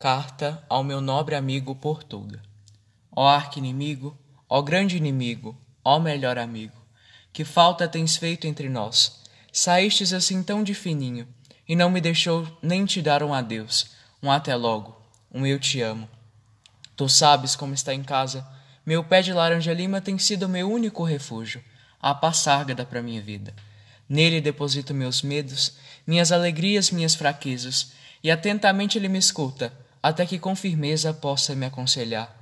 Carta ao meu nobre amigo Portuga. Ó arqui-inimigo, ó grande inimigo, ó melhor amigo, que falta tens feito entre nós? Saístes assim tão de fininho, e não me deixou nem te dar um adeus, um até logo, um eu te amo. Tu sabes como está em casa, meu pé de laranja lima tem sido meu único refúgio, a passárgada para minha vida. Nele deposito meus medos, minhas alegrias, minhas fraquezas, e atentamente ele me escuta, até que com firmeza possa me aconselhar.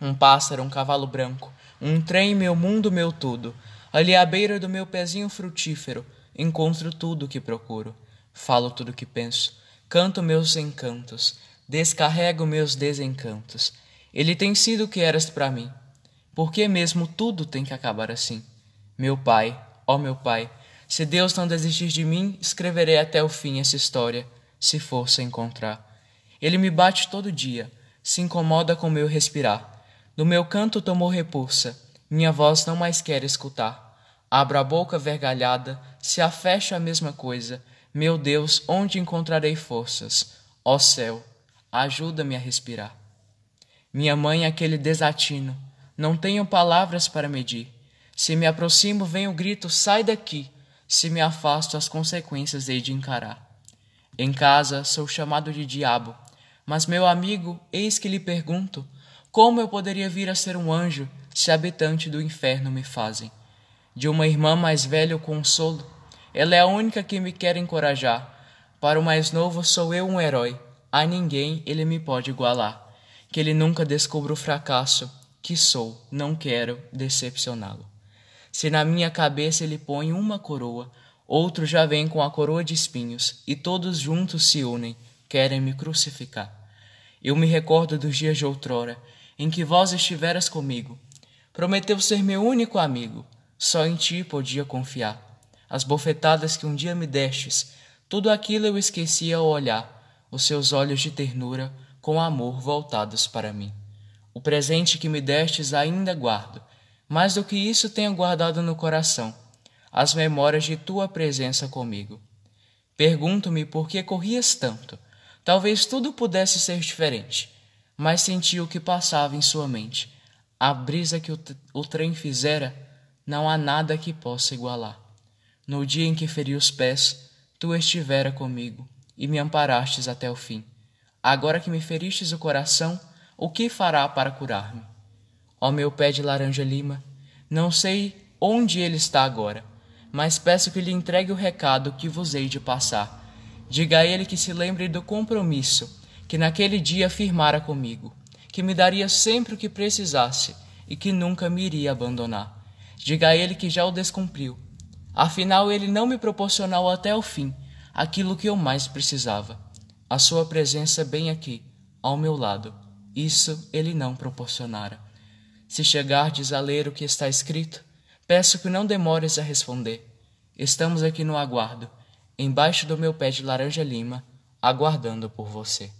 Um pássaro, um cavalo branco, um trem, meu mundo, meu tudo. Ali à beira do meu pezinho frutífero, encontro tudo o que procuro. Falo tudo o que penso, canto meus encantos, descarrego meus desencantos. Ele tem sido o que eras para mim. Por que mesmo tudo tem que acabar assim? Meu pai, ó meu pai, se Deus não desistir de mim, escreverei até o fim essa história, se fosse encontrar. Ele me bate todo dia, se incomoda com meu respirar. Do meu canto tomou repulsa, minha voz não mais quer escutar. Abro a boca vergalhada, se a fecho a mesma coisa. Meu Deus, onde encontrarei forças? Ó céu, ajuda-me a respirar. Minha mãe, aquele desatino, não tenho palavras para medir. Se me aproximo, vem o grito: sai daqui. Se me afasto, as consequências hei de encarar. Em casa, sou chamado de diabo mas, meu amigo, eis que lhe pergunto: como eu poderia vir a ser um anjo se habitante do inferno me fazem? De uma irmã mais velha o consolo, ela é a única que me quer encorajar. Para o mais novo sou eu um herói, a ninguém ele me pode igualar. Que ele nunca descubra o fracasso que sou, não quero decepcioná-lo. Se na minha cabeça ele põe uma coroa, outro já vem com a coroa de espinhos, e todos juntos se unem, querem me crucificar. Eu me recordo dos dias de outrora, em que vós estiveras comigo. Prometeu ser meu único amigo, só em ti podia confiar. As bofetadas que um dia me destes, tudo aquilo eu esquecia ao olhar, os seus olhos de ternura, com amor voltados para mim. O presente que me destes ainda guardo, mais do que isso tenho guardado no coração, as memórias de tua presença comigo. Pergunto-me por que corrias tanto, Talvez tudo pudesse ser diferente, mas senti o que passava em sua mente. A brisa que o, o trem fizera, não há nada que possa igualar. No dia em que feri os pés, tu estivera comigo e me amparastes até o fim. Agora que me feristes o coração, o que fará para curar-me? Ó meu pé de laranja lima, não sei onde ele está agora, mas peço que lhe entregue o recado que vos hei de passar Diga a ele que se lembre do compromisso que naquele dia firmara comigo, que me daria sempre o que precisasse e que nunca me iria abandonar. Diga a ele que já o descumpriu. Afinal, ele não me proporcionou até o fim aquilo que eu mais precisava. A sua presença bem aqui, ao meu lado. Isso ele não proporcionara. Se chegardes a ler o que está escrito, peço que não demores a responder. Estamos aqui no aguardo embaixo do meu pé de laranja lima, aguardando por você.